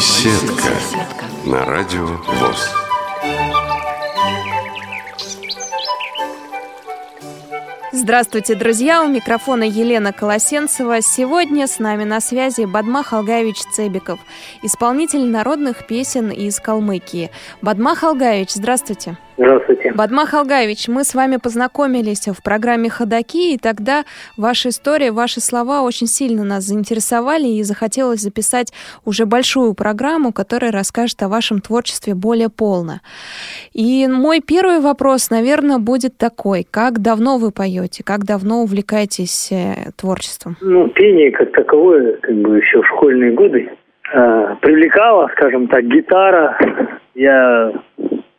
Беседка на радио ВОЗ. Здравствуйте, друзья! У микрофона Елена Колосенцева. Сегодня с нами на связи Бадмах Алгаевич Цебиков, исполнитель народных песен из Калмыкии. Бадмах Алгаевич, здравствуйте! Здравствуйте. Бадмах Алгаевич, мы с вами познакомились в программе «Ходоки», и тогда ваша история, ваши слова очень сильно нас заинтересовали, и захотелось записать уже большую программу, которая расскажет о вашем творчестве более полно. И мой первый вопрос, наверное, будет такой. Как давно вы поете? Как давно увлекаетесь э, творчеством? Ну, пение как таковое, как бы еще в школьные годы, э, привлекала, скажем так, гитара. Я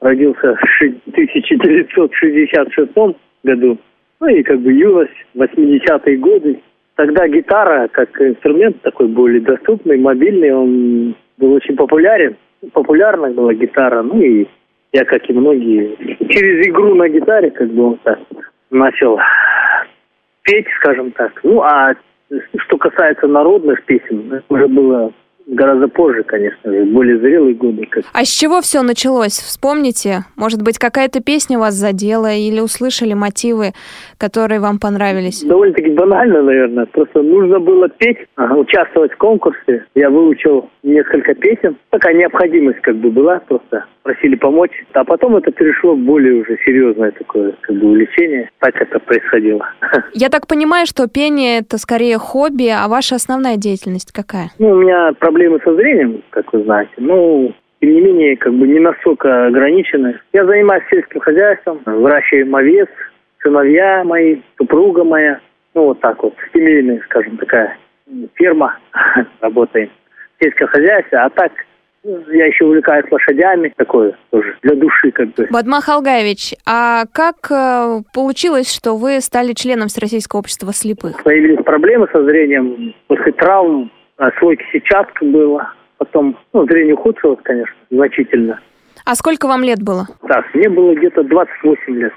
родился в 1966 году. Ну и как бы юность, 80-е годы. Тогда гитара как инструмент такой более доступный, мобильный, он был очень популярен. Популярна была гитара, ну и я, как и многие, через игру на гитаре, как бы он так начал петь, скажем так. Ну, а что касается народных песен, это уже было гораздо позже, конечно же, более зрелые годы. Как... А с чего все началось? Вспомните, может быть, какая-то песня вас задела или услышали мотивы, которые вам понравились? Довольно-таки банально, наверное. Просто нужно было петь, участвовать в конкурсе. Я выучил несколько песен. Такая необходимость как бы была просто. Просили помочь. А потом это перешло в более уже серьезное такое как бы увлечение. Так это происходило. Я так понимаю, что пение это скорее хобби, а ваша основная деятельность какая? Ну, у меня проблемы со зрением, как вы знаете. Ну, тем не менее, как бы не настолько ограничены. Я занимаюсь сельским хозяйством, выращиваем овец, сыновья мои, супруга моя. Ну, вот так вот, семейная, скажем, такая ферма, работаем. Сельское хозяйство, а так я еще увлекаюсь лошадями, такое тоже, для души как бы. Бадмах Алгаевич, а как э, получилось, что вы стали членом Всероссийского общества слепых? Появились проблемы со зрением, после травм, слойки сетчатка было, потом, ну, зрение ухудшилось, конечно, значительно. А сколько вам лет было? Так, мне было где-то 28 лет,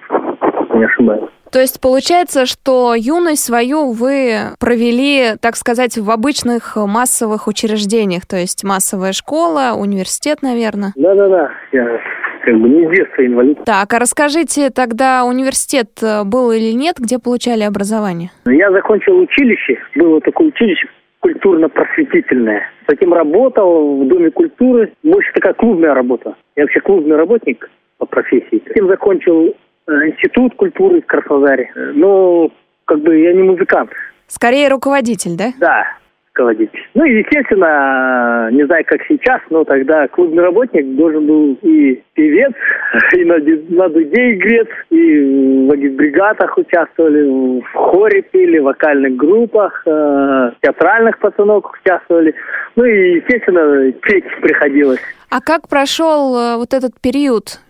не ошибаюсь. То есть получается, что юность свою вы провели, так сказать, в обычных массовых учреждениях, то есть массовая школа, университет, наверное? Да-да-да, я как бы не с детства инвалид. Так, а расскажите, тогда университет был или нет, где получали образование? Я закончил училище, было такое училище культурно-просветительное. Затем работал в Доме культуры, больше такая клубная работа. Я вообще клубный работник по профессии. Затем закончил э, институт культуры в Краснодаре. Но как бы я не музыкант. Скорее руководитель, да? Да, руководитель. Ну и, естественно, не знаю, как сейчас, но тогда клубный работник должен был и певец, и на, на дуде игрец, и в агитбригадах участвовали, в хоре пели, в вокальных группах, э, театральных постановках участвовали. Ну и, естественно, петь приходилось. А как прошел э, вот этот период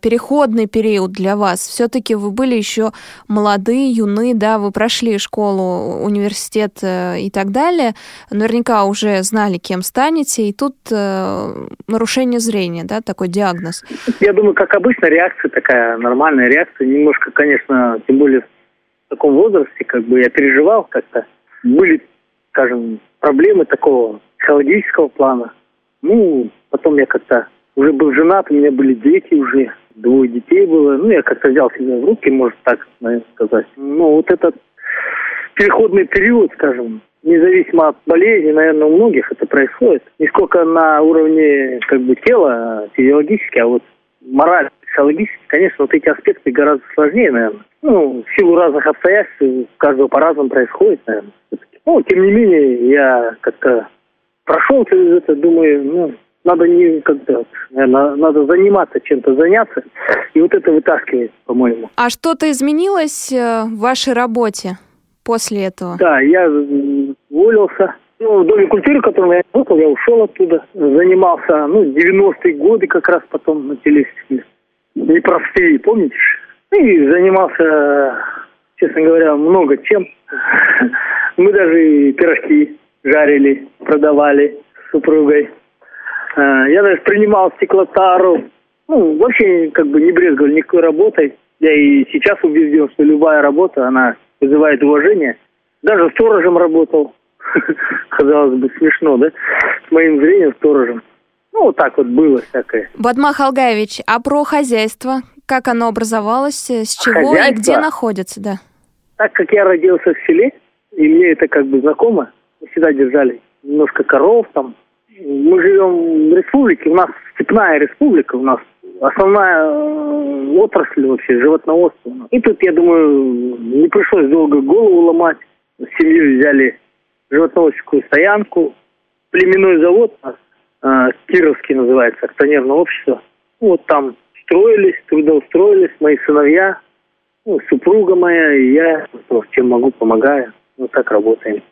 переходный период для вас. Все-таки вы были еще молодые, юны, да, вы прошли школу, университет э, и так далее. Наверняка уже знали, кем станете, и тут э, нарушение зрения, да, такой диагноз. Я думаю, как обычно, реакция такая, нормальная реакция. Немножко, конечно, тем более в таком возрасте, как бы я переживал как-то. Были, скажем, проблемы такого психологического плана. Ну, потом я как-то уже был женат, у меня были дети уже, двое детей было. Ну, я как-то взял себя в руки, может так, наверное, сказать. Ну, вот этот переходный период, скажем, независимо от болезни, наверное, у многих это происходит. Не сколько на уровне как бы тела физиологически, а вот морально, психологически, конечно, вот эти аспекты гораздо сложнее, наверное. Ну, в силу разных обстоятельств, у каждого по-разному происходит, наверное. Ну, тем не менее, я как-то прошел через это, думаю, ну, надо не как-то, наверное, надо заниматься чем-то, заняться, и вот это вытаскивает, по-моему. А что-то изменилось э, в вашей работе после этого? Да, я уволился. Ну, в Доме культуры, в котором я работал, я ушел оттуда. Занимался, ну, 90-е годы как раз потом начались непростые, помните? И занимался, честно говоря, много чем. Мы даже пирожки жарили, продавали с супругой. Э, я даже принимал стеклотару. Ну, вообще как бы не брезговал никакой работой. Я и сейчас убежден, что любая работа, она вызывает уважение. Даже сторожем работал. Казалось бы, смешно, да? С моим зрением сторожем. Ну, вот так вот было всякое. Бадмах Алгаевич, а про хозяйство? Как оно образовалось, с чего хозяйство? и где находится, да? Так как я родился в селе, и мне это как бы знакомо, мы всегда держали немножко коров там. Мы живем в республике, у нас степная республика, у нас основная э, отрасль вообще животноводство. И тут, я думаю, не пришлось долго голову ломать. Семью взяли животноводческую стоянку, племенной завод нас, э, Кировский называется, акционерное общество. Вот там строились, трудоустроились мои сыновья, ну, супруга моя и я, чем могу, помогаю. Вот так работаем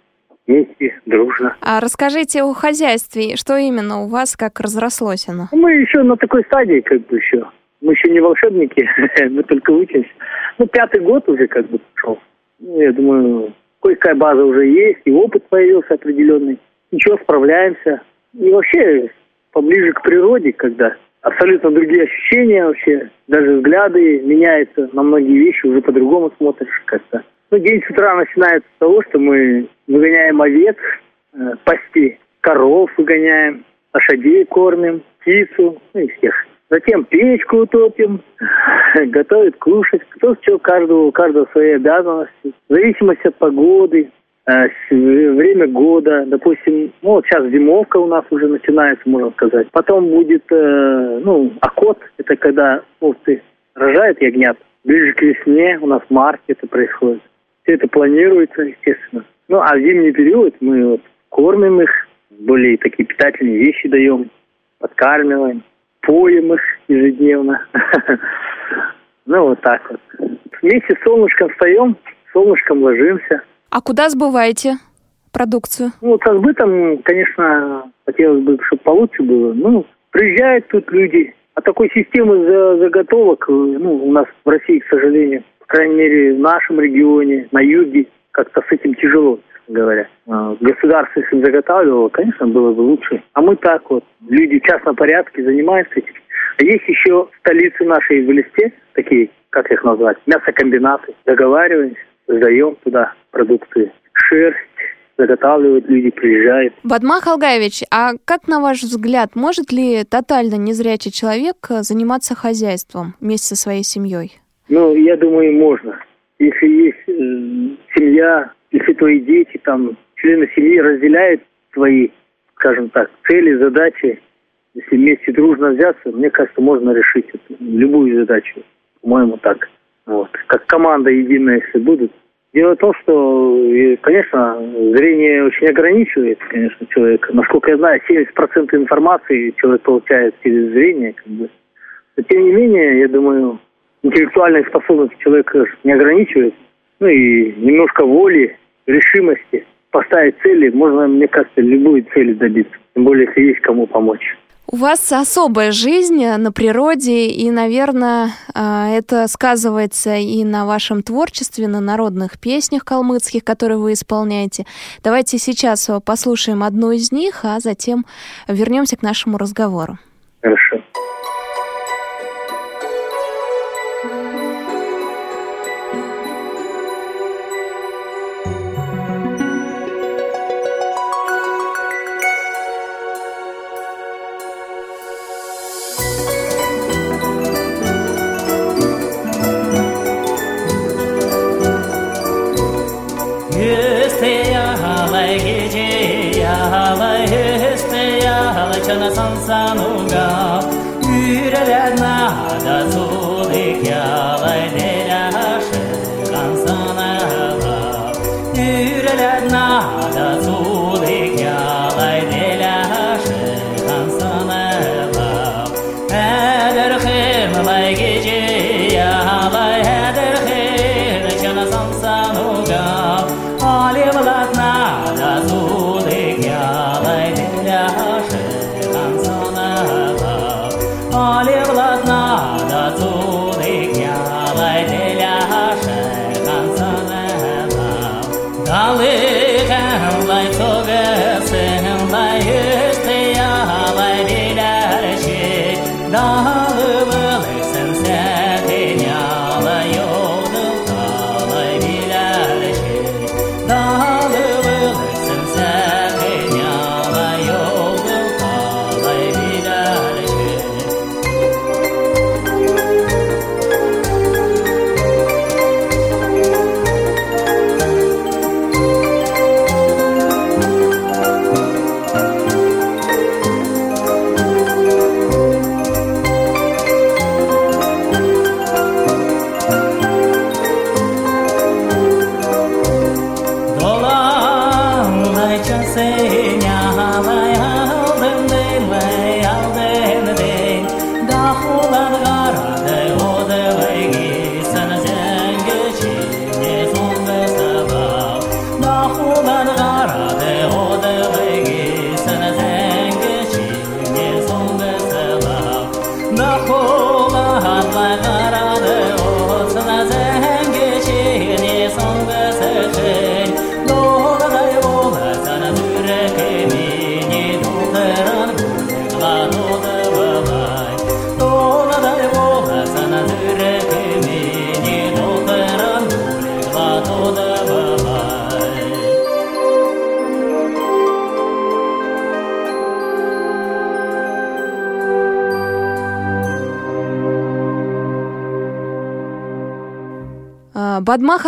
вместе, дружно. А расскажите о хозяйстве. Что именно у вас, как разрослось оно? Мы еще на такой стадии, как бы еще. Мы еще не волшебники, мы только учимся. Ну, пятый год уже как бы пошел. Ну, я думаю, кое-какая база уже есть, и опыт появился определенный. Ничего, справляемся. И вообще, поближе к природе, когда абсолютно другие ощущения вообще, даже взгляды меняются, на многие вещи уже по-другому смотришь как-то. Ну, день с утра начинается с того, что мы выгоняем овец, э, пасти коров выгоняем, лошадей кормим, птицу, ну и всех. Затем печку утопим, готовят кушать. Кто что, каждого, у каждого свои обязанности. В зависимости от погоды, э, время года. Допустим, ну вот сейчас зимовка у нас уже начинается, можно сказать. Потом будет, э, ну, окот, это когда овцы рожают ягнят. Ближе к весне, у нас марте это происходит. Все это планируется, естественно. Ну, а в зимний период мы вот кормим их, более такие питательные вещи даем, подкармливаем, поем их ежедневно. Ну, вот так вот. Вместе с солнышком встаем, солнышком ложимся. А куда сбываете продукцию? Ну, вот со сбытом, конечно, хотелось бы, чтобы получше было. Ну, приезжают тут люди. А такой системы заготовок, ну, у нас в России, к сожалению, крайней мере, в нашем регионе, на юге, как-то с этим тяжело, говоря. А, государство, если бы заготавливало, конечно, было бы лучше. А мы так вот, люди в частном порядке занимаются этим. А есть еще столицы нашей в листе, такие, как их назвать, мясокомбинаты. Договариваемся, сдаем туда продукты. Шерсть, заготавливают люди, приезжают. Бадмах Алгаевич, а как, на ваш взгляд, может ли тотально незрячий человек заниматься хозяйством вместе со своей семьей? Ну, я думаю, можно. Если есть э, семья, если твои дети, там, члены семьи разделяют свои, скажем так, цели, задачи, если вместе дружно взяться, мне кажется, можно решить эту, любую задачу. По-моему, так. Вот. Как команда единая, если будут. Дело в том, что, конечно, зрение очень ограничивает, конечно, человека. Насколько я знаю, 70% информации человек получает через зрение. Как бы. Но, тем не менее, я думаю, интеллектуальные способности человека не ограничивает. Ну и немножко воли, решимости поставить цели, можно, мне кажется, любую цель добиться. Тем более, если есть кому помочь. У вас особая жизнь на природе, и, наверное, а, это сказывается и на вашем творчестве, на народных песнях калмыцких, которые вы исполняете. Давайте сейчас послушаем одну из них, а затем вернемся к нашему разговору. Хорошо. sun.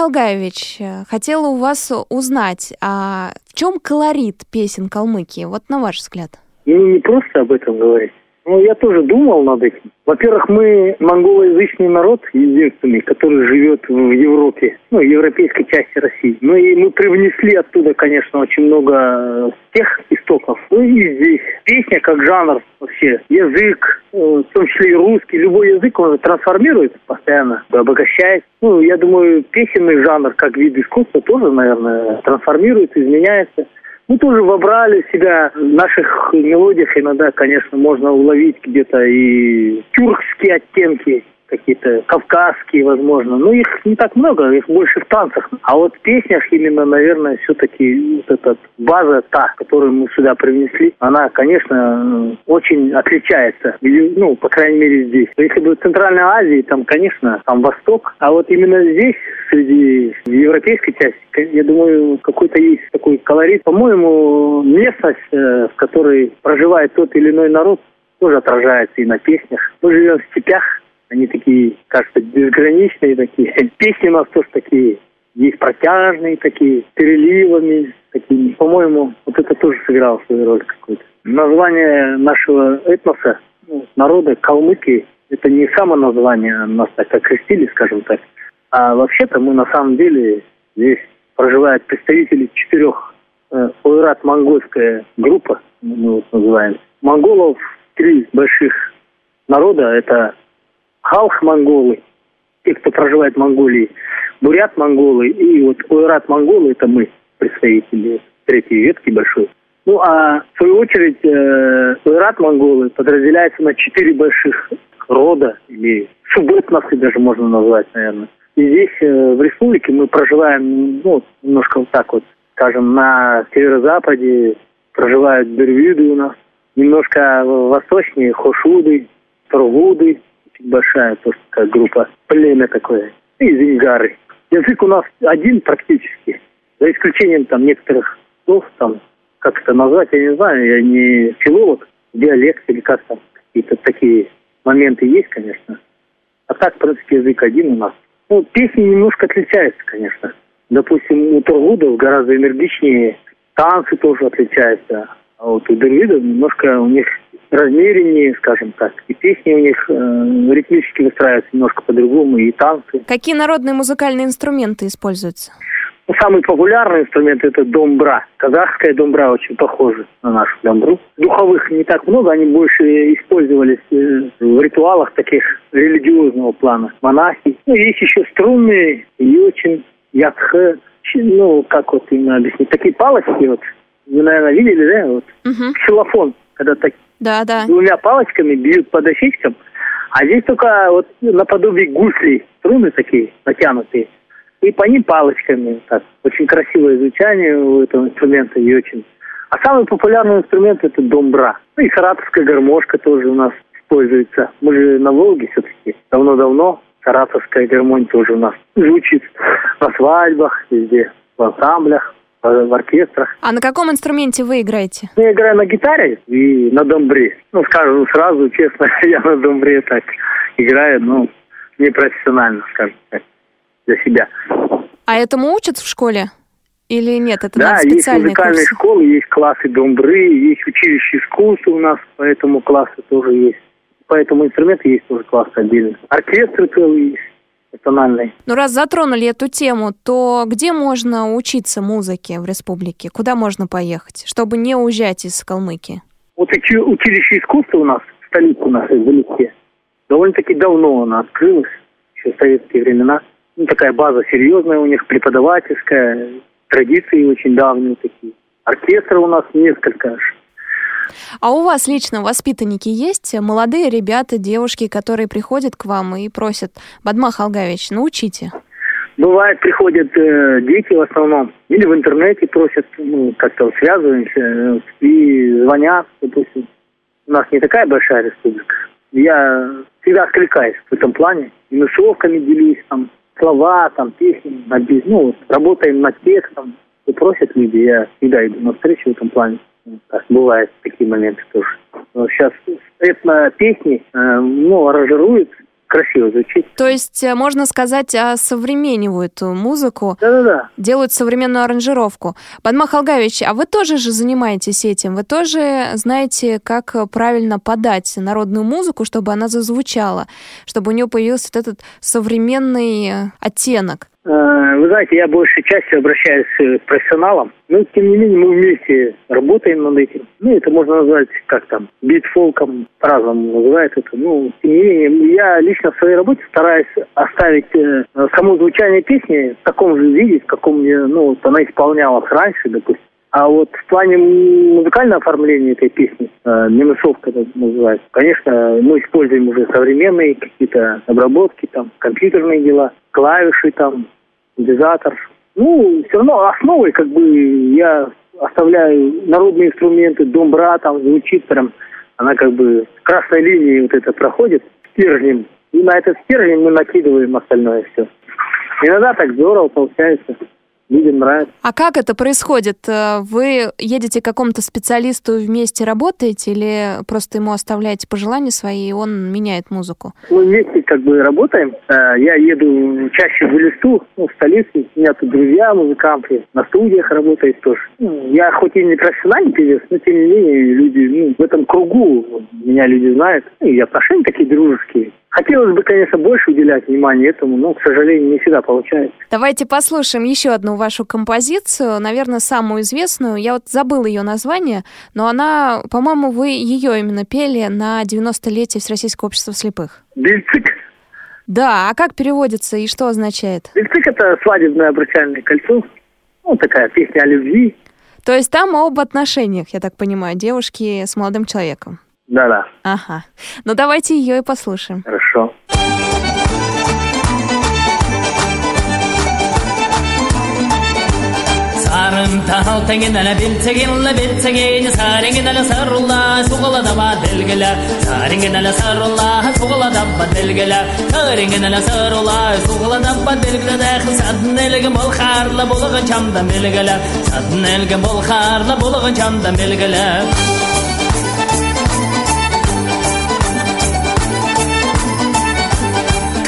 Бадма Халгаевич, хотела у вас узнать, а в чем колорит песен Калмыкии, вот на ваш взгляд? Ну, не просто об этом говорить. Ну, я тоже думал над этим. Во-первых, мы монголоязычный народ, единственный, который живет в Европе, ну, европейской части России. Ну, и мы привнесли оттуда, конечно, очень много э, тех истоков. Ну, и здесь песня как жанр вообще, язык, э, в том числе и русский, любой язык, он трансформируется постоянно, обогащает. Ну, я думаю, песенный жанр как вид искусства тоже, наверное, трансформируется, изменяется. Мы тоже вобрали в себя в наших мелодиях. Иногда, конечно, можно уловить где-то и тюркские оттенки, какие-то кавказские, возможно. Но их не так много, их больше в танцах. А вот в песнях именно, наверное, все-таки вот эта база та, которую мы сюда привнесли, она, конечно, очень отличается. Ну, по крайней мере, здесь. Если бы в Центральной Азии, там, конечно, там Восток. А вот именно здесь, среди европейской части, я думаю, какой-то есть такой колорит. По-моему, местность, э, в которой проживает тот или иной народ, тоже отражается и на песнях. Мы живем в степях, они такие, кажется, безграничные такие. Песни у нас тоже такие есть протяжные такие, с переливами такими. По-моему, вот это тоже сыграло свою роль какую-то. Название нашего этноса, ну, народа Калмыки, это не само название, нас так окрестили, скажем так. А вообще-то мы на самом деле здесь проживают представители четырех э, ойрат-монгольская группа, мы вот называем. Монголов три больших народа, это халх монголы, те, кто проживает в Монголии, бурят монголы и вот ойрат монголы, это мы, представители третьей ветки большой. Ну, а в свою очередь э, ойрат монголы подразделяются на четыре больших рода, или субэтносы даже можно назвать, наверное. И здесь, э, в республике, мы проживаем, ну, немножко вот так вот, скажем, на северо-западе проживают бервиды у нас, немножко восточнее хошуды, тургуды, большая такая группа, племя такое, и зингары. Язык у нас один практически, за исключением там некоторых слов, там, как это назвать, я не знаю, я не филолог, диалект или как там, какие-то такие моменты есть, конечно. А так, в принципе, язык один у нас. Ну, песни немножко отличаются, конечно. Допустим, у Тургудов гораздо энергичнее, танцы тоже отличаются. А вот у Давида немножко у них размереннее, скажем так. И песни у них э, ритмически выстраиваются немножко по-другому, и танцы. Какие народные музыкальные инструменты используются? Ну, самый популярный инструмент – это домбра. Казахская домбра очень похожа на нашу домбру. Духовых не так много, они больше использовались э, в ритуалах таких религиозного плана. Монахи. Ну, есть еще струнные и очень ятхэ. Ну, как вот именно объяснить? Такие палочки вот. Вы, наверное, видели, да? Вот. Угу. Ксилофон, когда так да, да. двумя палочками бьют по дощечкам. А здесь только вот наподобие гуслей, струны такие натянутые. И по ним палочками. Так, очень красивое звучание у этого инструмента и очень. А самый популярный инструмент это домбра. Ну и саратовская гармошка тоже у нас используется. Мы же на Волге все-таки давно-давно. Саратовская гармонь тоже у нас звучит на свадьбах, везде, в ансамблях в оркестрах. А на каком инструменте вы играете? Я играю на гитаре и на домбре. Ну, скажу сразу, честно, я на домбре так играю, ну, не профессионально, скажем так, для себя. А этому учат в школе? Или нет, это да, надо есть музыкальные курсы? школы, есть классы домбры, есть училище искусства у нас, поэтому классы тоже есть. Поэтому инструменты есть тоже классы отдельно. Оркестры целые есть национальной. Ну, раз затронули эту тему, то где можно учиться музыке в республике? Куда можно поехать, чтобы не уезжать из Калмыкии? Вот учи, училище искусства у нас, столица у нас в Велике, довольно-таки давно она открылась, еще в советские времена. Ну, такая база серьезная у них, преподавательская, традиции очень давние такие. Оркестры у нас несколько аж. А у вас лично воспитанники есть? Молодые ребята, девушки, которые приходят к вам и просят, Бадмах Алгавич, научите. Бывает, приходят э, дети в основном, или в интернете просят, ну, как-то связываемся, э, и звонят, допустим. У нас не такая большая республика. Я всегда откликаюсь в этом плане. И мысовками делюсь, там, слова, там, песни, ну, работаем над текстом. И просят люди, я всегда иду на встречу в этом плане. Так, бывают такие моменты тоже. Сейчас этно песни, э, ну, аранжируют красиво звучит. То есть, э, можно сказать, современнивают музыку, Да-да-да. делают современную аранжировку. Падма Халгавич, а вы тоже же занимаетесь этим? Вы тоже знаете, как правильно подать народную музыку, чтобы она зазвучала, чтобы у нее появился вот этот современный э, оттенок? Э, вы знаете, я большей частью обращаюсь э, к профессионалам, но тем не менее мы вместе работаем над этим. Ну, это можно назвать как там, битфолком, по-разному называют это. Ну, тем не менее, я лично в своей работе стараюсь оставить э, само звучание песни в таком же виде, в каком ну, вот она исполнялась раньше, допустим. А вот в плане музыкального оформления этой песни, э, минусовка это называется, конечно, мы используем уже современные какие-то обработки, там, компьютерные дела, клавиши там, синтезатор. Ну, все равно основой, как бы, я оставляю народные инструменты, домбра там звучит прям, она как бы красной линией вот это проходит, стержнем. И на этот стержень мы накидываем остальное все. Иногда так здорово получается людям нравится. А как это происходит? Э, вы едете к какому-то специалисту вместе работаете или просто ему оставляете пожелания свои, и он меняет музыку? Мы вместе как бы работаем. Э, я еду чаще в Элисту, ну, в столицу. У меня тут друзья, музыканты, на студиях работают тоже. Ну, я хоть и не профессиональный певец, но тем не менее люди ну, в этом кругу меня люди знают. Ну, и отношения такие дружеские. Хотелось бы, конечно, больше уделять внимание этому, но, к сожалению, не всегда получается. Давайте послушаем еще одну вашу композицию, наверное, самую известную. Я вот забыла ее название, но она, по-моему, вы ее именно пели на 90-летие Всероссийского общества слепых. Бельцик. Да, а как переводится и что означает? Бельцик – это свадебное обручальное кольцо. Ну, такая песня о любви. То есть там об отношениях, я так понимаю, девушки с молодым человеком. Да-да. Ага. Ну давайте ее и послушаем. Хорошо. Sarımtal tenginele bil teginle bil tegin Saringinele sarrulla suğula da ba delgele Saringinele sarrulla suğula da ba delgele Saringinele sarrulla suğula da ba delgele Daxil sadın elgin bol xarla bulğın çamda belgele Sadın elgin bol xarla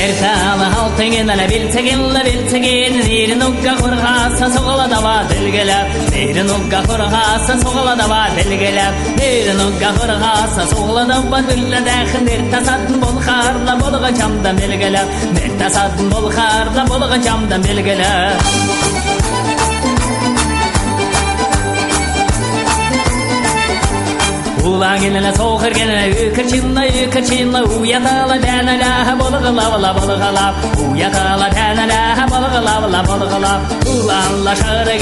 Мәрсәлі халтыңын әлі білтігілі білтігін Зейрін ұққа құрғаса соғыла дава тілгіліп Зейрін ұққа құрғаса соғыла дава тілгіліп Зейрін ұққа құрғаса соғыла дава түрлі дәхін Мерта сатын бол қарда болға сатын бол қарда болға Ула келіне соқыр келіне үкірчинна үкірчинна уятала дәнәләһә балығылавала балығалап уятала дәнәләһә балығылавала балығалап Уланла шары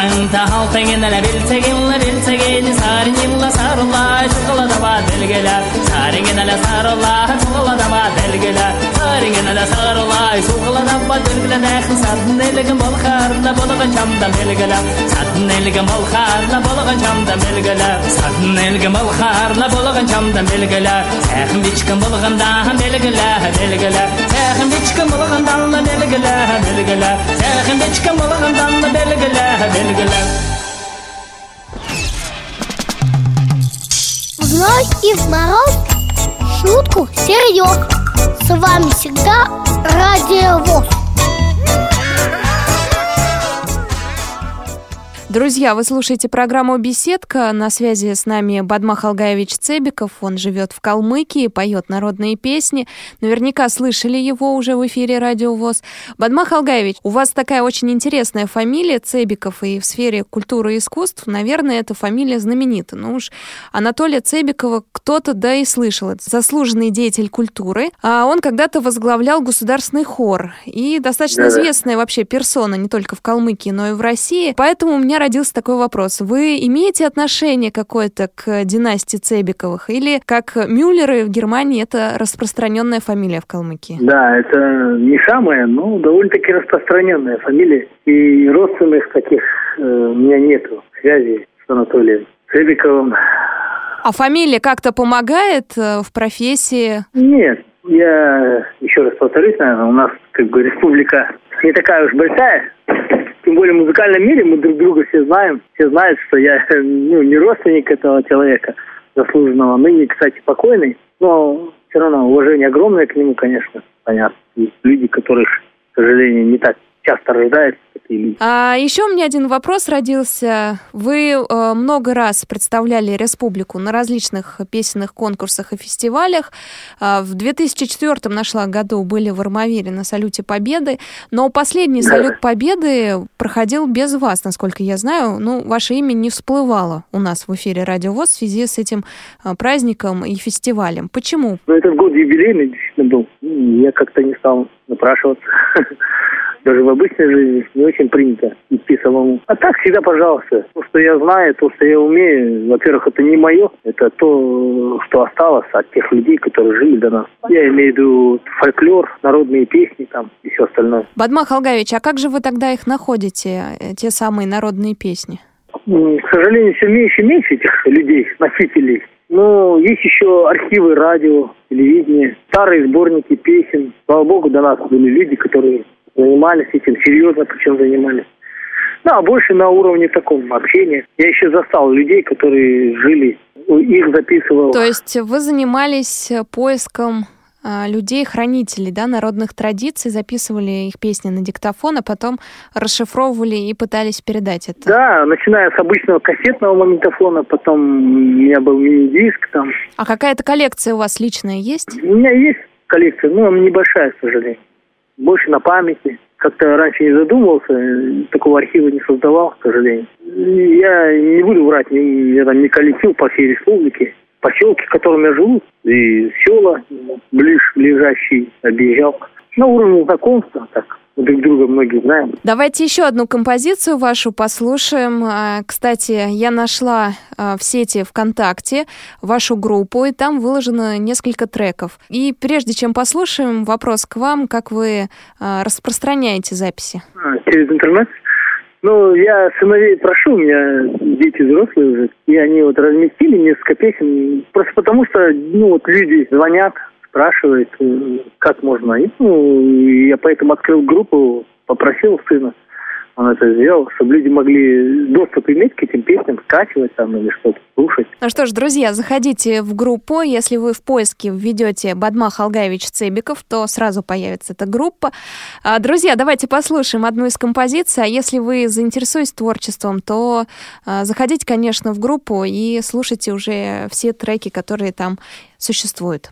болғыла Saranta haltingen la biltegen la biltegen sarin la sarla chukla da ba delgela saringen la sarla chukla da ba sadne legam bol khar la bol cham da delgela sadne legam bol khar la bol cham da delgela sadne legam bol khar la bol cham da delgela sakhim bichkam bol ganda delgela delgela sakhim bichkam bol ganda delgela delgela sakhim bichkam bol ganda delgela delgela Вновь и в мороз шутку серьез. С вами всегда Радио ВОЗ. Друзья, вы слушаете программу «Беседка». На связи с нами Бадмах Алгаевич Цебиков. Он живет в Калмыкии, поет народные песни. Наверняка слышали его уже в эфире Радио ВОЗ. Бадмах Алгаевич, у вас такая очень интересная фамилия Цебиков, и в сфере культуры и искусств, наверное, эта фамилия знаменита. Ну уж Анатолия Цебикова кто-то да и слышал. Это заслуженный деятель культуры. А он когда-то возглавлял государственный хор. И достаточно известная вообще персона не только в Калмыкии, но и в России. Поэтому у меня родился такой вопрос. Вы имеете отношение какое-то к династии Цебиковых? Или, как Мюллеры в Германии, это распространенная фамилия в Калмыкии? Да, это не самая, но довольно-таки распространенная фамилия. И родственных таких э, у меня нету связи с Анатолием Цебиковым. А фамилия как-то помогает э, в профессии? Нет, я еще раз повторюсь, наверное, у нас как бы республика не такая уж большая. Тем более в музыкальном мире мы друг друга все знаем. Все знают, что я ну, не родственник этого человека заслуженного. Ныне, кстати, покойный. Но все равно уважение огромное к нему, конечно, понятно. Есть люди, которых, к сожалению, не так часто рождаются такие люди. А еще у меня один вопрос родился. Вы э, много раз представляли республику на различных песенных конкурсах и фестивалях. А, в 2004 нашла году были в Армавире на Салюте Победы, но последний Да. Салют Победы проходил без вас, насколько я знаю. Ну, ваше имя не всплывало у нас в эфире Радио ВОЗ в связи с этим э, праздником и фестивалем. Почему? Но этот год юбилейный действительно был. Я как-то не стал напрашиваться. Даже в обычной жизни не очень принято идти самому. А так всегда, пожалуйста. То, что я знаю, то, что я умею, во-первых, это не мое. Это то, что осталось от тех людей, которые жили до нас. Я имею в виду фольклор, народные песни там и все остальное. Бадмах Алгаевич, а как же вы тогда их находите, те самые народные песни? К сожалению, все меньше и меньше этих людей, носителей. Но есть еще архивы радио, телевидения, старые сборники песен. Слава богу, до нас были люди, которые занимались этим, серьезно причем занимались. Ну, а больше на уровне таком общения. Я еще застал людей, которые жили, ну, их записывал. То есть вы занимались э, поиском а, людей-хранителей, да, народных традиций, записывали их песни на диктофон, а потом расшифровывали и пытались передать это. Да, начиная с обычного кассетного магнитофона, потом у меня был мини-диск там. А какая-то коллекция у вас личная есть? У меня есть коллекция, но она небольшая, к сожалению. Больше на памяти. Как-то раньше не задумывался, такого архива не создавал, к сожалению. Я не буду врать, я там не колесил по всей республике. Поселки, в котором я живу, и села ближ, ближайшие объезжал. На уровне знакомства, так, друг друга многие знаем. Давайте еще одну композицию вашу послушаем. А, Кстати, я нашла а, в сети ВКонтакте вашу группу, и там выложено несколько треков. И прежде чем послушаем, вопрос к вам, как вы а, распространяете записи? Через интернет. Ну, я сыновей прошу, у меня дети взрослые уже, и они вот разместили несколько песен, просто потому что, ну, вот люди звонят, спрашивают, э, как можно. И, ну, я поэтому открыл группу, попросил сына, он это сделал, чтобы люди могли доступ иметь к этим песням, скачивать там или что-то слушать. Ну что ж, друзья, заходите в группу. Если вы в поиске введете Бадмах Алгаевич Цебиков, то сразу появится эта группа. А, Друзья, давайте послушаем одну из композиций. А если вы заинтересуетесь творчеством, то а, заходите, конечно, в группу и слушайте уже все треки, которые там существуют.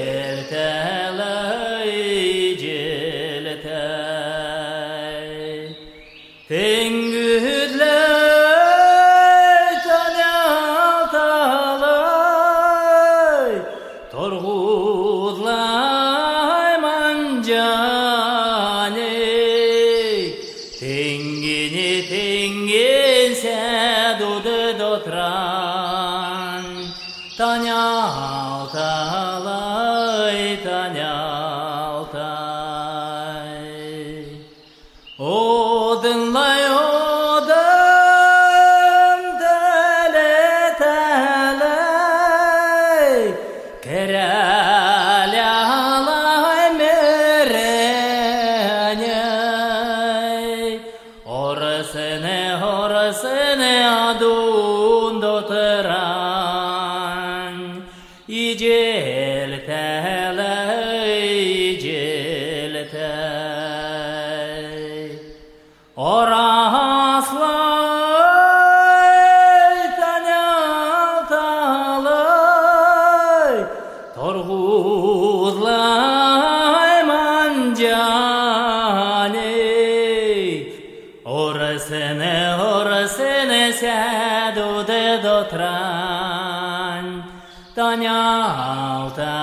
ne siadu de do tran, ta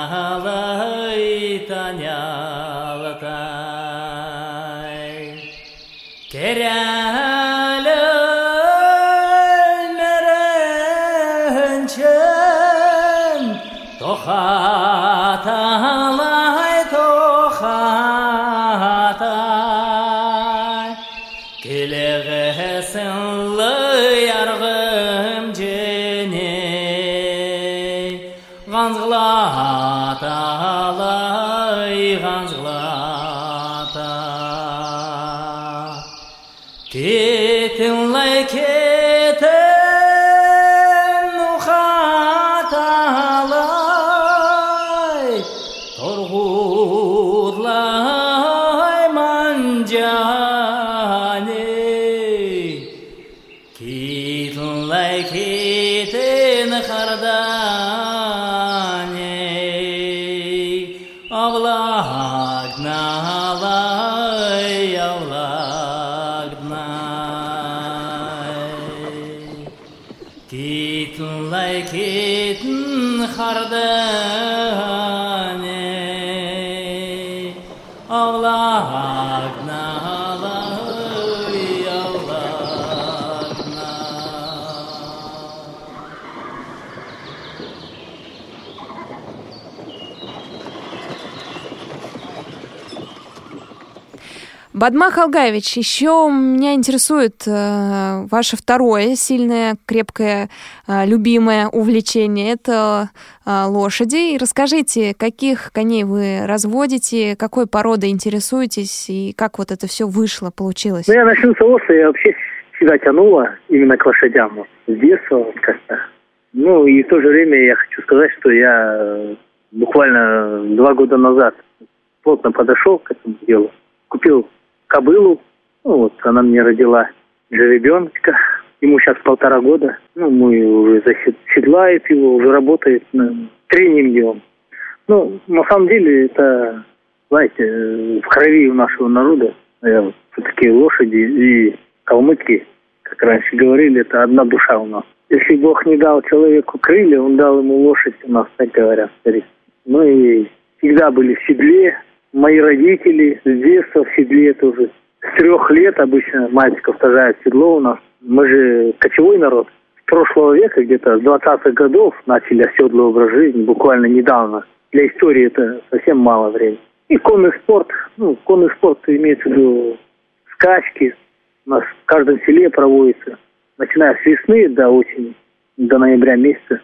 Бадмах Алгаевич, еще меня интересует э, ваше второе сильное, крепкое, э, любимое увлечение. Это э, лошади. И расскажите, каких коней вы разводите, какой породой интересуетесь и как вот это все вышло, получилось? Ну, я начну с что я вообще всегда тянула именно к лошадям. С детства как-то. Ну, и в то же время я хочу сказать, что я э, буквально два года назад плотно подошел к этому делу. Купил кобылу, ну, вот она мне родила жеребенка. Ему сейчас полтора года. Ну, мы уже заседлает его, уже работает на тренинге он. Ну, на самом деле, это, знаете, э, в крови у нашего народа все-таки лошади и калмыки, как раньше говорили, это одна душа у нас. Если Бог не дал человеку крылья, он дал ему лошадь, у нас так говорят. Мы всегда были в седле. Мои родители с детства в седле тоже. С трех лет обычно мальчиков сажают в седло у нас. Мы же кочевой народ. С прошлого века, где-то с 20-х годов, начали оседлый образ жизни, буквально недавно. Для истории это совсем мало времени. И конный спорт, ну, конный спорт имеется в виду скачки. У нас в каждом селе проводится, начиная с весны до осени, до ноября месяца.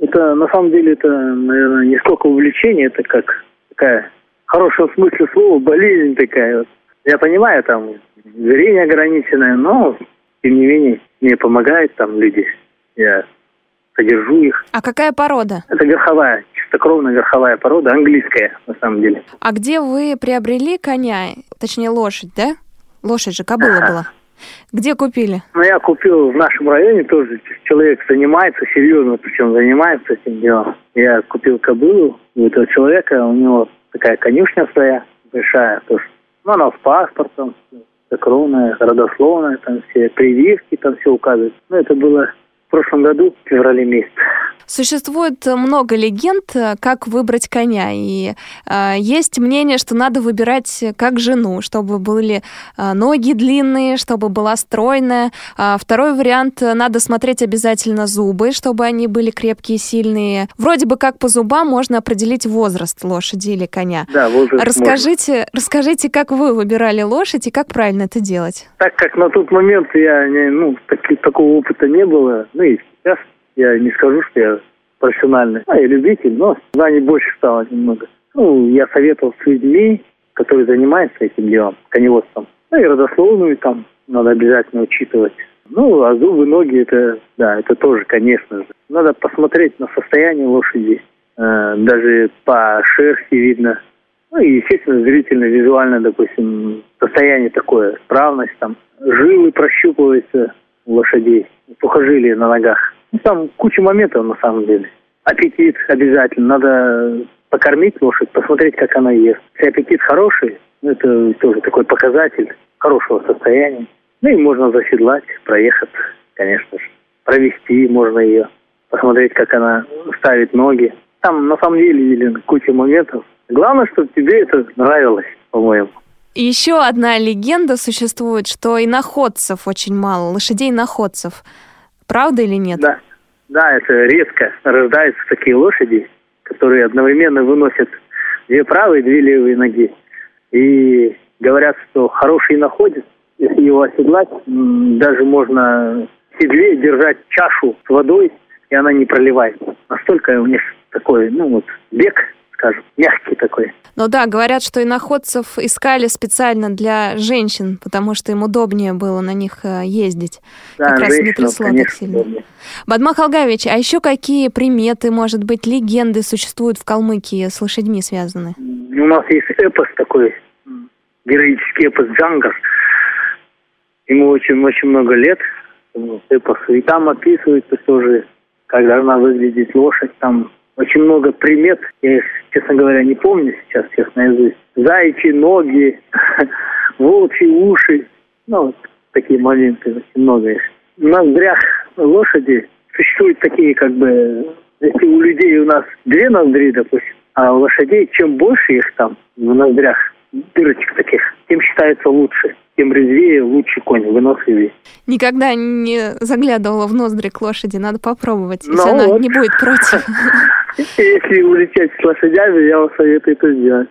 Это, на самом деле, это, наверное, не сколько увлечение, это как такая, хорошем смысле слова, болезнь такая. Я понимаю, там, зрение ограниченное, но, тем не менее, мне помогают там люди. Я содержу их. А какая порода? Это верховая, чистокровная верховая порода, английская, на самом деле. А где вы приобрели коня, точнее лошадь, да? Лошадь же, кобыла была. Где купили? Ну, я купил в нашем районе тоже. Человек занимается, серьезно причем занимается этим делом. Я купил кобылу у этого человека, у него такая конюшня своя, большая тоже. Ну, она с паспортом, кровная, родословная, там все прививки, там все указывают. Ну, это было в прошлом году, в феврале месяце. Существует много легенд, э, как выбрать коня. И э, есть мнение, что надо выбирать как жену, чтобы были э, ноги длинные, чтобы была стройная. А второй вариант э, надо смотреть обязательно зубы, чтобы они были крепкие, сильные. Вроде бы как по зубам можно определить возраст лошади или коня. Да, возраст Расскажите, расскажите, как вы выбирали лошадь и как правильно это делать? Так как на тот момент я не, ну, таки- такого опыта не было, ну и сейчас я не скажу, что я профессиональный, а я любитель, но знаний больше стало немного. Ну, я советовал с людьми, которые занимаются этим делом, коневодством. Ну и родословную там надо обязательно учитывать. Ну, а зубы, ноги, это, да, это тоже, конечно же. Надо посмотреть на состояние лошади. Э, даже по шерсти видно. Ну, и, естественно, зрительно, визуально, допустим, состояние такое, справность там. Жилы прощупываются лошадей, сухожилия на ногах. Ну, там куча моментов на самом деле. Аппетит обязательно. Надо покормить лошадь, посмотреть, как она ест. Если аппетит хороший, ну, это тоже такой показатель хорошего состояния. Ну и можно заседлать, проехать, конечно же. Провести можно ее, посмотреть, как она ставит ноги. Там на самом деле, Елена, куча моментов. Главное, чтобы тебе это нравилось, по-моему. Еще одна легенда существует, что иноходцев очень мало, лошадей-иноходцев. Правда или нет? Да, да, это редко рождаются такие лошади, которые одновременно выносят две правые, две левые ноги. И говорят, что хороший находит, если его оседлать, даже можно в седле держать чашу с водой, и она не проливается. Настолько у них такой, ну вот, бег, скажем, мягкий такой. Ну да, говорят, что иноходцев искали специально для женщин, потому что им удобнее было на них э, ездить. Да, как раз не трясло так сильно. удобнее. Бадмах Алгаевич, а еще какие приметы, может быть, легенды существуют в Калмыкии с лошадьми связаны? У нас есть эпос такой, героический эпос Джангар. Ему очень-очень много лет, эпосу. И там описывается тоже, как должна выглядеть лошадь. Там очень много примет. Я их, честно говоря, не помню сейчас всех наизусть. Заячьи ноги, волчьи уши. Ну, вот такие моменты очень много их. В ноздрях лошади существуют такие, как бы, если у людей у нас две ноздри, допустим, а у лошадей, чем больше их там в ноздрях, дырочек таких, тем считается лучше. Тем резвее, лучше конь, выносливее. Никогда не заглядывала в ноздри к лошади, надо попробовать, если Ну она вот. не будет против. Если улететь с лошадями, я вам советую это сделать.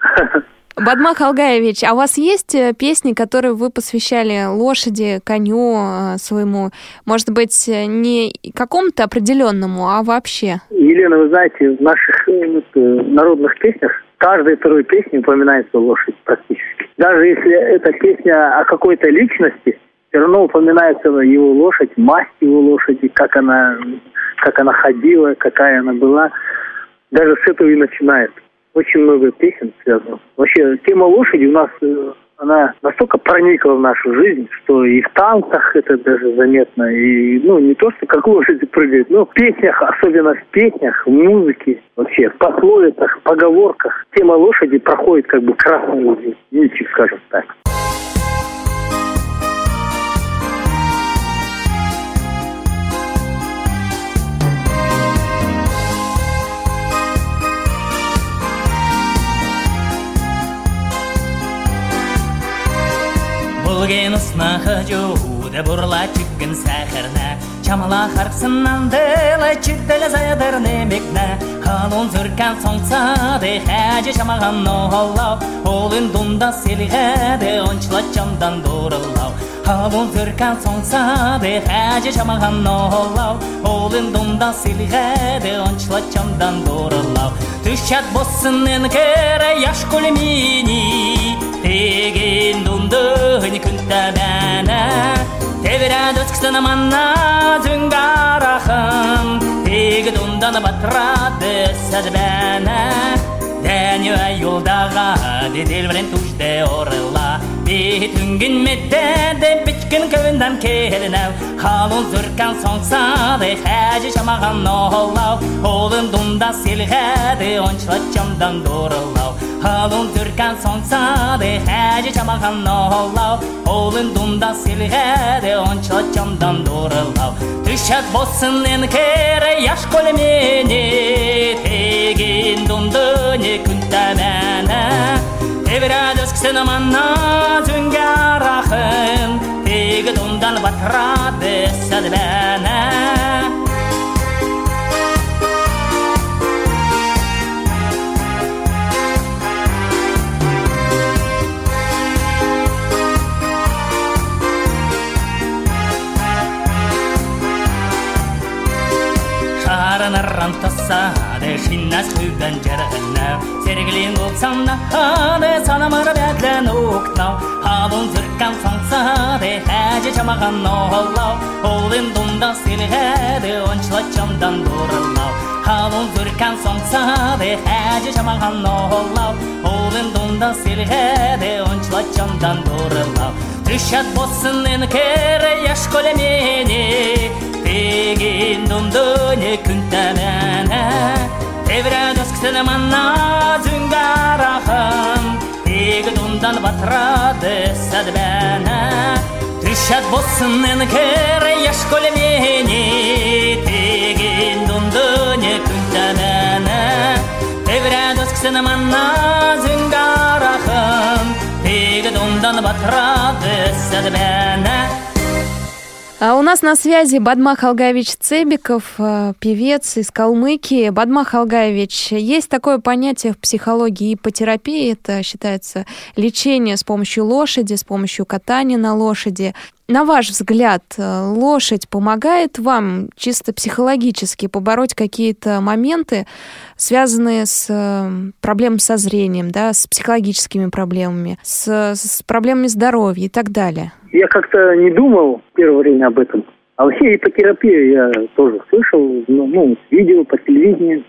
Бадмах Алгаевич, а у вас есть э, песни, которые вы посвящали лошади, коню э, своему? Может быть, э, не какому-то определенному, а вообще? Елена, вы знаете, в наших народных песнях каждой второй песне упоминается лошадь практически. Даже если это песня о какой-то личности, все равно упоминается его лошадь, масть его лошади, как она, как она ходила, какая она была. Даже с этого и начинает. Очень много песен связано. Вообще, тема лошади у нас, э, она настолько проникла в нашу жизнь, что и в танцах это даже заметно. И, ну, не то, что как лошади прыгают, но в песнях, особенно в песнях, в музыке, вообще, в пословицах, в поговорках. Тема лошади проходит как бы красной нитью, скажем так. Булген снаха жууда бурла чиккен сахарна Чамала харксынан дела чиддела заядыр немекна Халун зүркан соңца де хәжі шамаған нохоллау Олын дунда селиға де ончла чамдан дурылау Халун зүркан соңца де хәжі шамаған нохоллау Олын дунда селиға де ончла чамдан дурылау Түшчат боссынын кере яш 세계인 돈도 흔히 군다다나. 테베라도 축사나 만나 증가라함. 대그 батрады сәдбәна дәнюә юлдаға дедел белән түштә орыла Bitungin meddede bitkin kövündem kelinev. Halun zırkan sonsadı Hacı şamağan oğlav. Oğlun dunda silgedi Onçla camdan durulav Halun zırkan sonsadı Hacı şamağan oğlav. Oğlun dunda silgedi Onçla camdan durulav Düşet bozsun en kere Yaş kolemini. Tegin dundu ne kuntamana Evra dösksen amanna. galva attraversata bene. Şarana rantasa deşin nasıl pencerene жарғына Сергілен болсам нахады санамыр бәдлін ұқтау Халун зүркан соңсады әже чамаған олау Олын думда сілғеді ончла чамдан дұрылау Халун зүркан соңсады әже чамаған олау Олын думда сілғеді ончла чамдан дұрылау Düşət bolsun enkere yaş kolemeni Tegin dumdune күнтәмәнә Evre döskсене манна зүнгарахын Теги думдан батрады сәдбәнә Düşət болсын enkere яш kolemeni Tegin dumdune күнтәмәнә Evre döskсене манна зүнгарахын а у нас на связи Бадмах Алгаевич Цебиков, э, певец из Калмыкии. Бадмах Алгаевич, есть такое понятие в психологии ипотерапии, это считается лечение с помощью лошади, с помощью катания на лошади. На ваш взгляд, э, лошадь помогает вам чисто психологически побороть какие-то моменты, связанные с э, проблемами со зрением, да, с психологическими проблемами, с, с проблемами здоровья и так далее? Я как-то не думал в первое время об этом. А вообще ипотерапия я тоже слышал, ну, ну, видел по телевидению,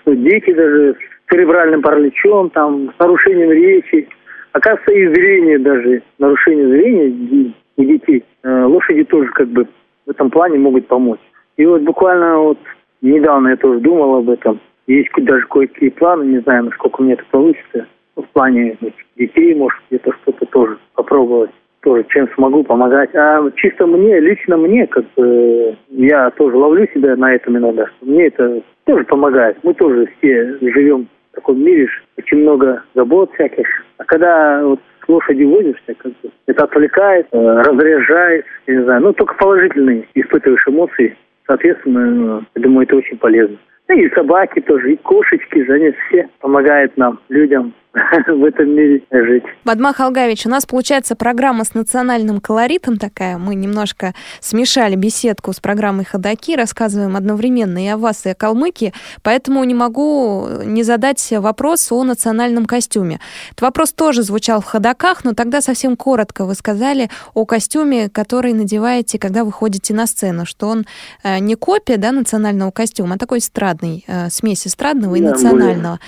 что дети даже с церебральным параличом, там, с нарушением речи, оказывается, и зрение даже, нарушение зрения у детей. Э, лошади тоже как бы в этом плане могут помочь. И вот буквально вот недавно я тоже думал об этом. Есть даже кое-какие планы, не знаю, насколько мне это получится. Ну, в плане детей, может, где-то что-то тоже попробовать. Тоже чем смогу помогать. А чисто мне, лично мне, как бы, я тоже ловлю себя на этом иногда. Что мне это тоже помогает. Мы тоже все живем в таком мире, очень много забот всяких. А когда вот с лошади возишься, как бы, это отвлекает, э, разряжает, я не знаю, ну, только положительные испытываешь эмоции, соответственно, э, я думаю, это очень полезно. И собаки тоже, и кошечки, они все помогают нам, людям, в этом мире жить. Бадмах Алгавич, у нас получается программа с национальным колоритом такая. Мы немножко смешали беседку с программой «Ходоки», рассказываем одновременно и о вас, и о Калмыке, поэтому не могу не задать вопрос о национальном костюме. Этот вопрос тоже звучал в «Ходоках», но тогда совсем коротко вы сказали о костюме, который надеваете, когда вы ходите на сцену, что он э, не копия да, национального костюма, а такой эстрадный, э, смесь эстрадного и да, национального.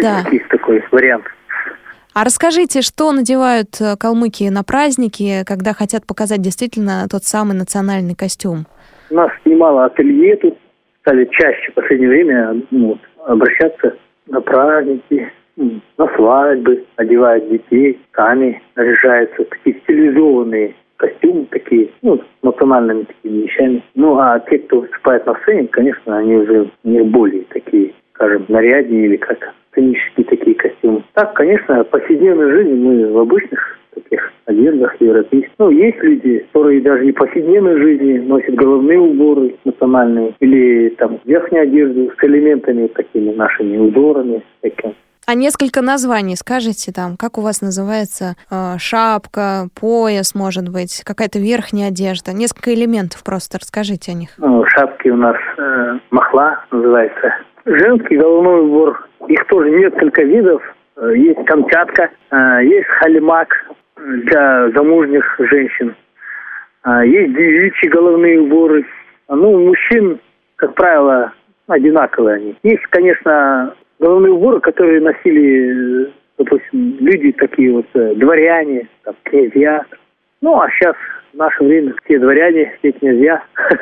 Да. такой вариант. А расскажите, что надевают э, калмыки на праздники, когда хотят показать действительно тот самый национальный костюм? У нас немало ателье тут, стали чаще в последнее время ну, обращаться на праздники, на свадьбы, одевают детей, сами наряжаются, такие стилизованные костюмы такие, ну, с национальными такими вещами. Ну, а те, кто выступает на сцене, конечно, они уже не более такие, скажем, наряднее или как сценические такие костюмы. Так, конечно, повседневной жизни мы в обычных таких одеждах европейских. Ну, есть люди, которые даже не в повседневной жизни носят головные уборы национальные или там верхнюю одежду с элементами такими нашими узорами. Такими. А несколько названий скажите там, как у вас называется э, шапка, пояс, может быть, какая-то верхняя одежда, несколько элементов просто расскажите о них. Ну, шапки у нас э, махла называется. Женский головной убор их тоже несколько видов. Э, есть камчатка, э, есть халимак для замужних женщин. Э, есть девичьи головные уборы. Ну, у мужчин, как правило, одинаковые они. Есть, конечно, головные уборы, которые носили, допустим, люди такие вот, дворяне, там, князья. Ну, а сейчас в наше время все дворяне, все князья.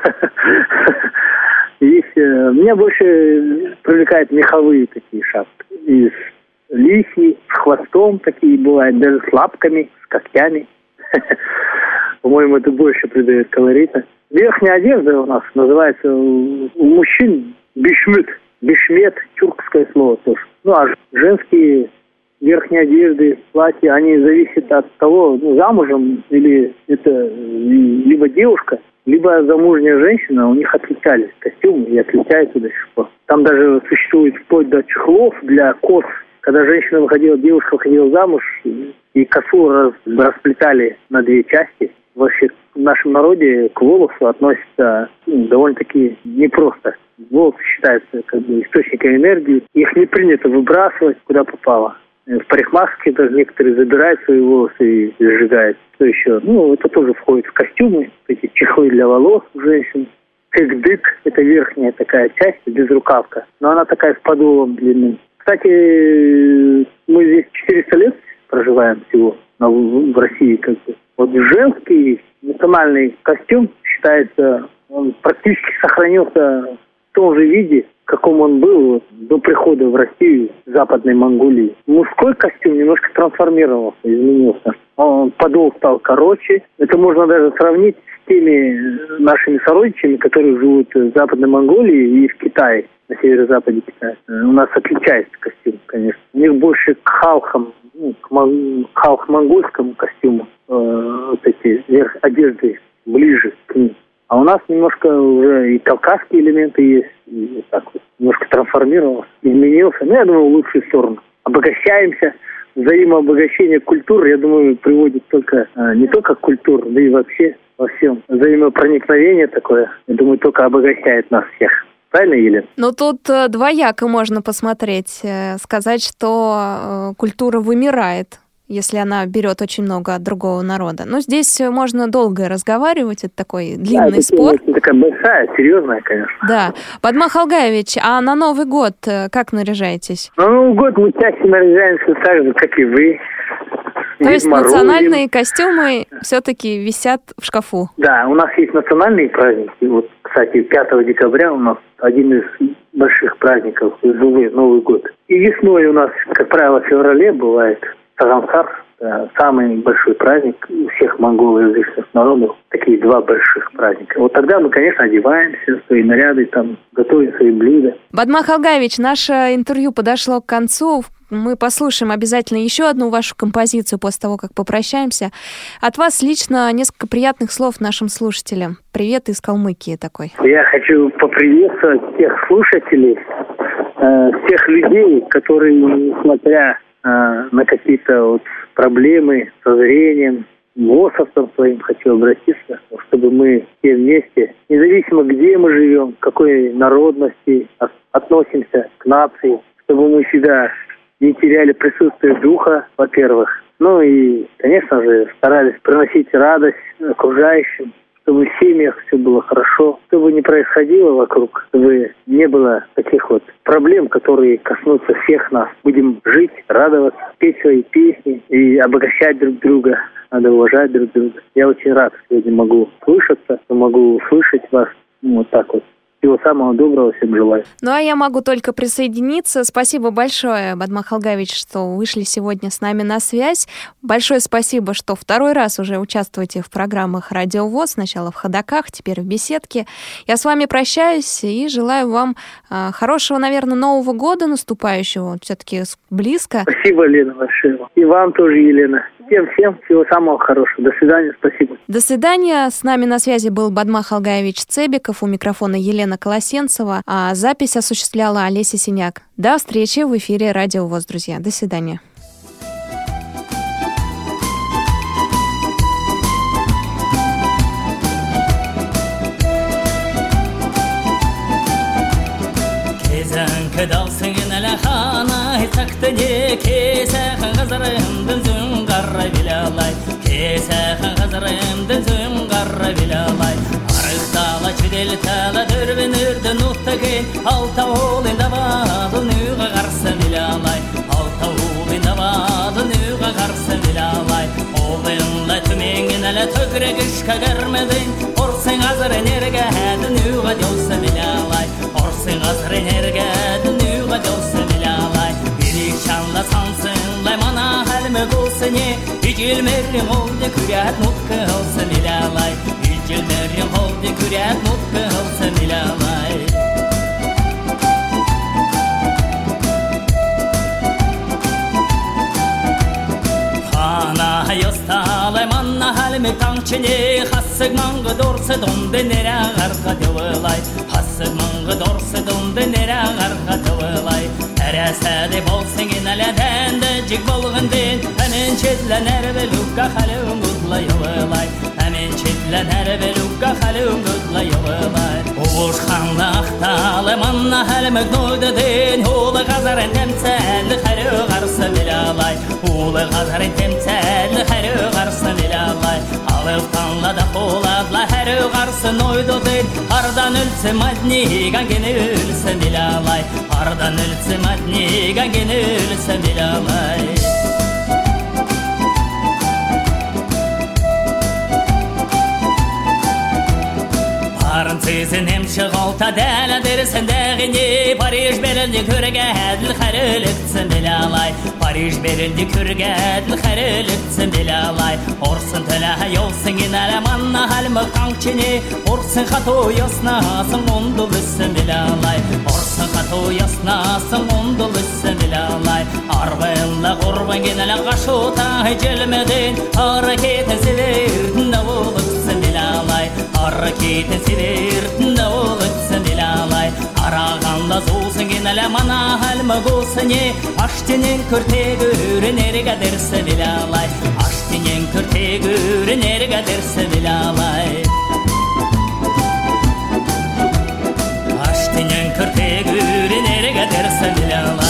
Есть, меня больше привлекают меховые такие шапки. Из лисий, с хвостом такие бывают, даже с лапками, с когтями. По-моему, это больше придает колорита. Верхняя одежда у нас называется у мужчин бишмет. Бишмет, тюркское слово тоже. Ну, а женские верхние одежды, платья, они зависят от того, ну, замужем или это либо девушка, либо замужняя женщина, у них отличались костюмы и отличаются до сих пор. Там даже существует вплоть до чехлов для кос. Когда женщина выходила, девушка выходила замуж, и косу раз, расплетали на две части. Вообще в нашем народе к волосу относится ну, довольно-таки непросто волосы считаются как бы источником энергии. Их не принято выбрасывать куда попало. В парикмахерке даже некоторые забирают свои волосы и сжигают. Что еще? Ну, это тоже входит в костюмы, эти чехлы для волос у женщин. Кык-дык – это верхняя такая часть, безрукавка, но она такая с подолом длинным. Кстати, мы здесь 400 лет проживаем всего в России как бы. Вот женский национальный костюм считается, он практически сохранился в том же виде, каком он был до прихода в Россию Западной Монголии. Мужской костюм немножко трансформировался, изменился. Он подол стал короче. Это можно даже сравнить с теми нашими сородичами, которые живут в Западной Монголии и в Китае, на северо-западе Китая. У нас отличается костюм, конечно. У них больше к халхам, ну, к, халх-монгольскому костюму э, вот эти верх одежды ближе к ним. А у нас немножко уже и кавказские элементы есть, и так вот немножко трансформировался, изменился. Ну, я думаю, в лучшую сторону. Обогащаемся, взаимообогащение культур, я думаю, приводит только а, не только к культуре, но и вообще во всем. Взаимопроникновение такое, я думаю, только обогащает нас всех. Правильно, Елена? Ну, тут э, двояко можно посмотреть. Э, сказать, что э, культура вымирает если она берет очень много от другого народа. Но здесь можно долго разговаривать, это такой длинный да, это спор. Такая большая, серьезная, конечно. Да. Падмах Алгаевич, а на Новый год э, как наряжаетесь? На Новый год мы чаще наряжаемся так же, как и вы. То есть Морозин. национальные костюмы все-таки висят в шкафу? Да, у нас есть национальные праздники. Вот, кстати, 5 декабря у нас один из больших праздников, Новый год. И весной у нас, как правило, в феврале бывает Таганкар э, самый большой праздник у всех монголоязычных народов. Такие два больших праздника. Вот тогда мы, конечно, одеваемся, свои наряды, там, готовим свои блюда. Бадмах Алгаевич, наше интервью подошло к концу. Мы послушаем обязательно еще одну вашу композицию после того, как попрощаемся. От вас лично несколько приятных слов нашим слушателям. Привет из Калмыкии такой. Я хочу поприветствовать всех слушателей, э, всех людей, которые, несмотря на какие-то вот проблемы со зрением, ВОСовцам своим хочу обратиться, чтобы мы все вместе, независимо где мы живем, какой народности относимся к нации, чтобы мы всегда не теряли присутствие духа, во-первых. Ну и, конечно же, старались приносить радость окружающим, чтобы в семьях все было хорошо, чтобы не происходило вокруг, чтобы не было таких вот проблем, которые коснутся всех нас. Будем жить, радоваться, петь свои песни и обогащать друг друга. Надо уважать друг друга. Я очень рад, что сегодня могу слышаться, что могу услышать вас. Вот так вот. Всего самого доброго всем желаю. Ну а я могу только присоединиться. Спасибо большое, Бадмах Алгавич, что вышли сегодня с нами на связь. Большое спасибо, что второй раз уже участвуете в программах «Радио ВОЗ». Сначала в ходаках, теперь в беседке. Я с вами прощаюсь и желаю вам э, хорошего, наверное, Нового года наступающего. Все-таки близко. Спасибо, Лена, большое. И вам тоже, Елена. Всем, всем всего самого хорошего. До свидания, спасибо. До свидания. С нами на связи был Бадмах Алгаевич Цебиков, у микрофона Елена Колосенцева, а запись осуществляла Олеся Синяк. До встречи в эфире Радио ВОЗ, друзья. До свидания. Ele hana Taktı kese Hızırımdın zün qarra bilalay Kese hızırımdın zün qarra дрвенерді нұқтаген алтауылында бады нүға қарсы милалай алтауылында бады нүға қарсы милалай олыңда түменген әлі төкірек ішқа кірмедің орсың азыр энерге әді нүға деусы милалай орсың азыр энерге әді нүға деусы милалай ерек шанла сансың лай мана әлімі болсы не егелмерлің ол де күгәт нұққа алсы ряд мукался миловай. Хана йоста лайман на халме танчене хасыг манга дорсы донде нера гарга дылай хасыг манга дорсы донде нера гарга дылай Әрәсәді болсың ен әләдәнді жік болғын дейін Әнін шетлі нәрі білуққа қалуын бұтлай ұлылай Лән әрбі лүкка халюм дүдла йылымай Уғыш ханла манна халімік нудыдын Улы ғазарын тәмсәлі харю ғарсы милалай Улы ғазарын тәмсәлі харю ғарсы милалай Алып ханла да қоладла харю ғарсы дейін Ардан үлсі мадниган гені үлсі милалай Ардан үлсі үлсі барын сезінем шығалта дәл әдірсінде париж белінде көрге әділ қаріліксін біле алай париж белінде көрге әділ біле алай орсын тілі айолсын ген әлеманна әлімі қаңчене орсын қату яснасын онды лүссін біле алай орсын қату онды біле алай арбайлы аркейте сидер дәулетсе дилалай арағанда зулсын генәлә мана хәлмә гулсыне аштенен көрте гөрен эрегә дәрсе дилалай аштенен көрте гөрен эрегә дәрсе дилалай аштенен көрте гөрен эрегә дәрсе дилалай